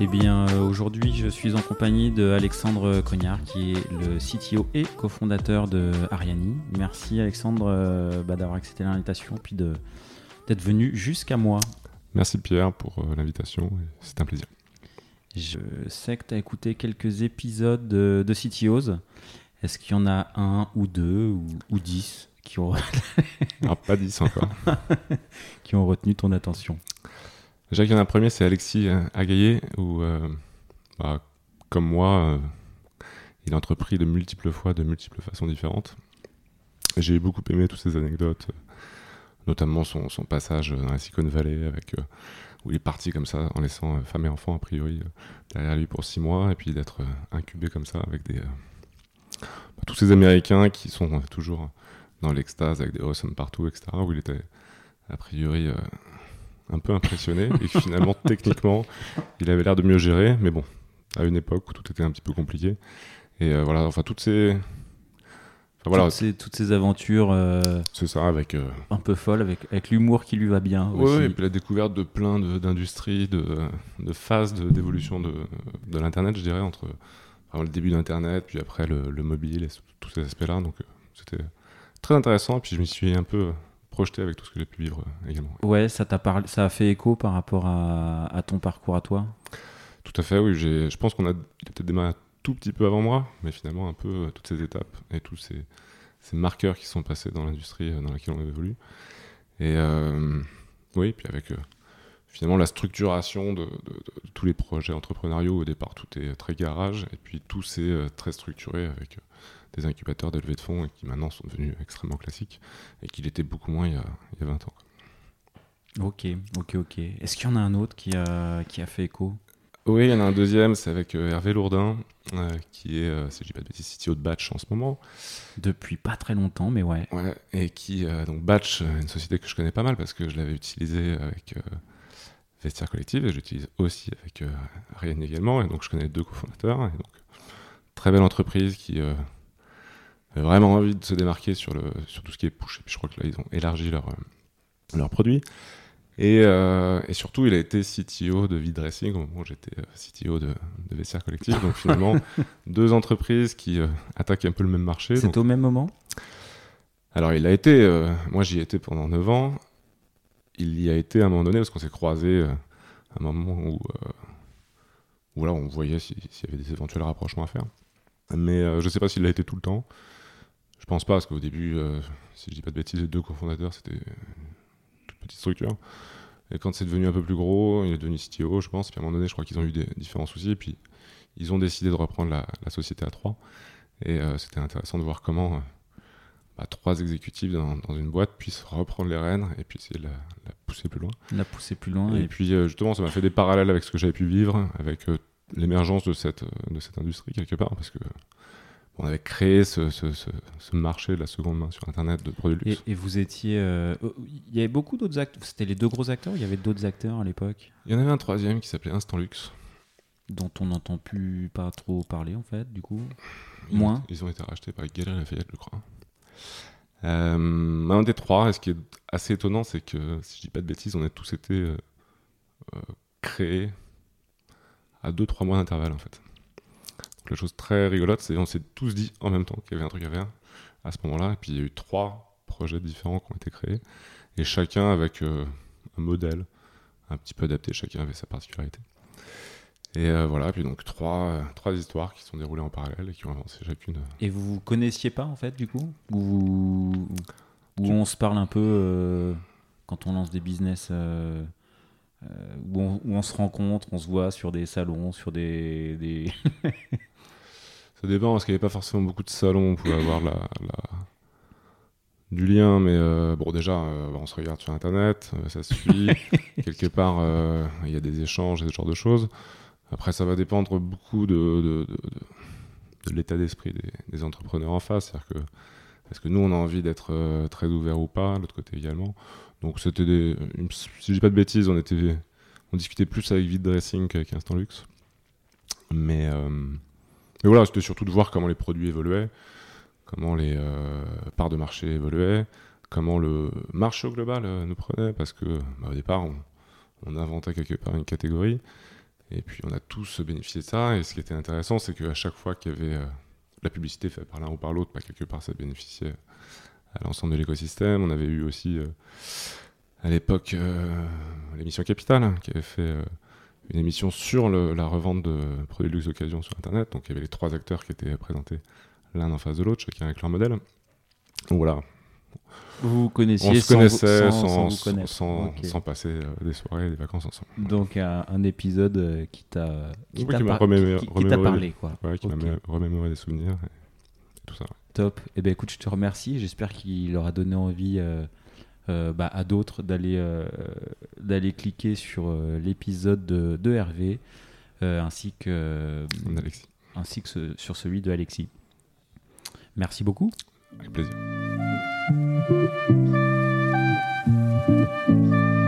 Aujourd'hui, je suis en compagnie de Alexandre Cognard, qui est le CTO et cofondateur de Ariani. Merci Alexandre euh, bah, d'avoir accepté l'invitation puis d'être venu jusqu'à moi. Merci Pierre pour euh, l'invitation, c'est un plaisir. Je sais que tu as écouté quelques épisodes de, de CTOs. Est-ce qu'il y en a un ou deux ou, dix qui ont... non, pas dix encore. qui ont retenu ton attention? Déjà qu'il y en a un premier, c'est Alexis euh, Agaillé, où, euh, bah, comme moi, euh, il a entrepris de multiples fois, de multiples façons différentes. J'ai beaucoup aimé toutes ces anecdotes, notamment son, passage dans la Silicon Valley, avec, où il est parti comme ça, en laissant femme et enfant, a priori, derrière lui pour six mois, et puis d'être incubé comme ça, avec des, bah, tous ces Américains qui sont toujours dans l'extase, avec des awesome partout, etc., où il était, a priori un peu impressionné. Et finalement techniquement il avait l'air de mieux gérer. Mais bon à une époque où tout était un petit peu compliqué. Et euh, voilà enfin toutes ces voilà. Toutes, ces, toutes ces aventures euh, c'est ça avec euh, un peu folle avec, avec l'humour qui lui va bien oui et puis la découverte de plein d'industries de, de, phases d'évolution de, de l'internet je dirais entre le début d'internet puis après le, le, mobile et tous ces aspects là donc c'était très intéressant. Et puis je m'y suis un peu projeté avec tout ce que j'ai pu vivre euh, également. Ouais, ça t'a parlé, ça a fait écho par rapport à, ton parcours à toi? Tout à fait, oui. Je pense qu'on a peut-être démarré un tout petit peu avant moi, mais finalement un peu euh, toutes ces étapes et tous ces, marqueurs qui sont passés dans l'industrie euh, dans laquelle on évolue. Et oui, puis avec finalement la structuration de, tous les projets entrepreneuriaux. Au départ, tout est très garage, et puis tout s'est très structuré avec des incubateurs de levée de fonds et qui maintenant sont devenus extrêmement classiques et qu'il était beaucoup moins il y a, il y a 20 ans. Ok, ok, ok. Est-ce qu'il y en a un autre qui a, qui a fait écho? Oui, il y en a un deuxième, c'est avec euh, Hervé Lourdin, euh, qui est, euh, si je dis pas de bêtises, CTO de Batch en ce moment. Depuis pas très longtemps, mais ouais. Ouais, et qui, donc Batch, une société que je connais pas mal parce que je l'avais utilisée avec Vestiaire Collective et j'utilise aussi avec Ariane également, et donc je connais les deux cofondateurs. Et donc, très belle entreprise qui vraiment envie de se démarquer sur, le, sur tout ce qui est push. Et puis je crois que là, ils ont élargi leur, euh, leur produit. Et, euh, et, surtout, il a été CTO de V-Dressing au moment où j'étais euh, CTO de, de Vestiaire Collectif. Donc finalement, deux entreprises qui attaquent un peu le même marché. C'est au même moment? Alors il a été, moi j'y étais pendant 9 ans. Il y a été à un moment donné parce qu'on s'est croisés à un moment où, où là, on voyait s'il y avait des éventuels rapprochements à faire. Mais je ne sais pas s'il l'a été tout le temps. Je pense pas, parce qu'au début, euh, si je dis pas de bêtises, les deux cofondateurs, c'était une toute petite structure. Et quand c'est devenu un peu plus gros, il est devenu CTO, je pense. Puis à un moment donné, je crois qu'ils ont eu des différents soucis. Et puis, ils ont décidé de reprendre la, société à trois. Et euh, c'était intéressant de voir comment euh, bah, trois exécutifs dans, une boîte puissent reprendre les rênes et puis essayer de la, pousser plus loin. La pousser plus loin. Et, puis, justement, ça m'a fait des parallèles avec ce que j'avais pu vivre, avec l'émergence de cette, de cette industrie, quelque part. Parce que on avait créé ce, marché de la seconde main sur Internet de produits luxe. Et, vous étiez... Euh, oh, il y avait beaucoup d'autres acteurs C'était les deux gros acteurs il y avait d'autres acteurs à l'époque? Il y en avait un troisième qui s'appelait Instant Luxe. Dont on n'entend plus pas trop parler en fait, du coup? Ils Moins? ont, Ils ont été rachetés par Galerie Lafayette, je crois. Euh, un des trois, et ce qui est assez étonnant, c'est que, si je dis pas de bêtises, on a tous été euh, créés à 2-3 mois d'intervalle en fait la chose très rigolote, c'est qu'on s'est tous dit en même temps qu'il y avait un truc à faire à ce moment-là. Et puis il y a eu trois projets différents qui ont été créés, et chacun avec euh, un modèle un petit peu adapté, chacun avait sa particularité. Et euh, voilà, puis donc trois, euh, trois histoires qui sont déroulées en parallèle et qui ont avancé chacune. Et vous vous connaissiez pas en fait du coup? Ou, on se parle un peu quand on lance des business où on, où, on, se rencontre, on se voit sur des salons, sur des... des... Ça dépend parce qu'il n'y avait pas forcément beaucoup de salons, on pouvait avoir la, du lien, mais euh, bon, déjà, euh, on se regarde sur Internet, euh, ça suit. Quelque part, il y a des échanges et ce genre de choses. Après, ça va dépendre beaucoup de, de, l'état d'esprit des, entrepreneurs en face. C'est-à-dire que, est-ce que nous, on a envie d'être très ouvert ou pas, l'autre côté également. Donc, c'était des. Si je dis pas de bêtises, on, discutait plus avec Vide Dressing qu'avec Instant Luxe. Mais. Mais voilà, c'était surtout de voir comment les produits évoluaient, comment les euh, parts de marché évoluaient, comment le marché au global euh, nous prenait, parce que bah, au départ, on, inventait quelque part une catégorie, Et puis on a tous bénéficié de ça. Et ce qui était intéressant, c'est qu'à chaque fois qu'il y avait euh, la publicité faite par l'un ou par l'autre, quelque part ça bénéficiait à l'ensemble de l'écosystème. On avait eu aussi euh, à l'époque euh, l'émission Capital qui avait fait euh, une émission sur la revente de produits de luxe d'occasion sur Internet. Donc il y avait les trois acteurs qui étaient présentés l'un en face de l'autre, chacun avec leur modèle. Voilà, Vous connaissiez on se sans connaissait sans, sans, passer euh, des soirées, des vacances ensemble. Donc un, un épisode euh, qui t'a qui Oui, t'a par- parlé quoi. Ouais, qui m'a mé- remémoré des souvenirs et tout ça. Top. Eh ben écoute, je te remercie. J'espère qu'il leur a donné envie euh, euh, bah, à d'autres d'aller euh, d'aller cliquer sur l'épisode de, de Hervé ainsi que Alexis, ainsi que ce- sur celui de Alexis. Merci beaucoup. avec plaisir. Thank you.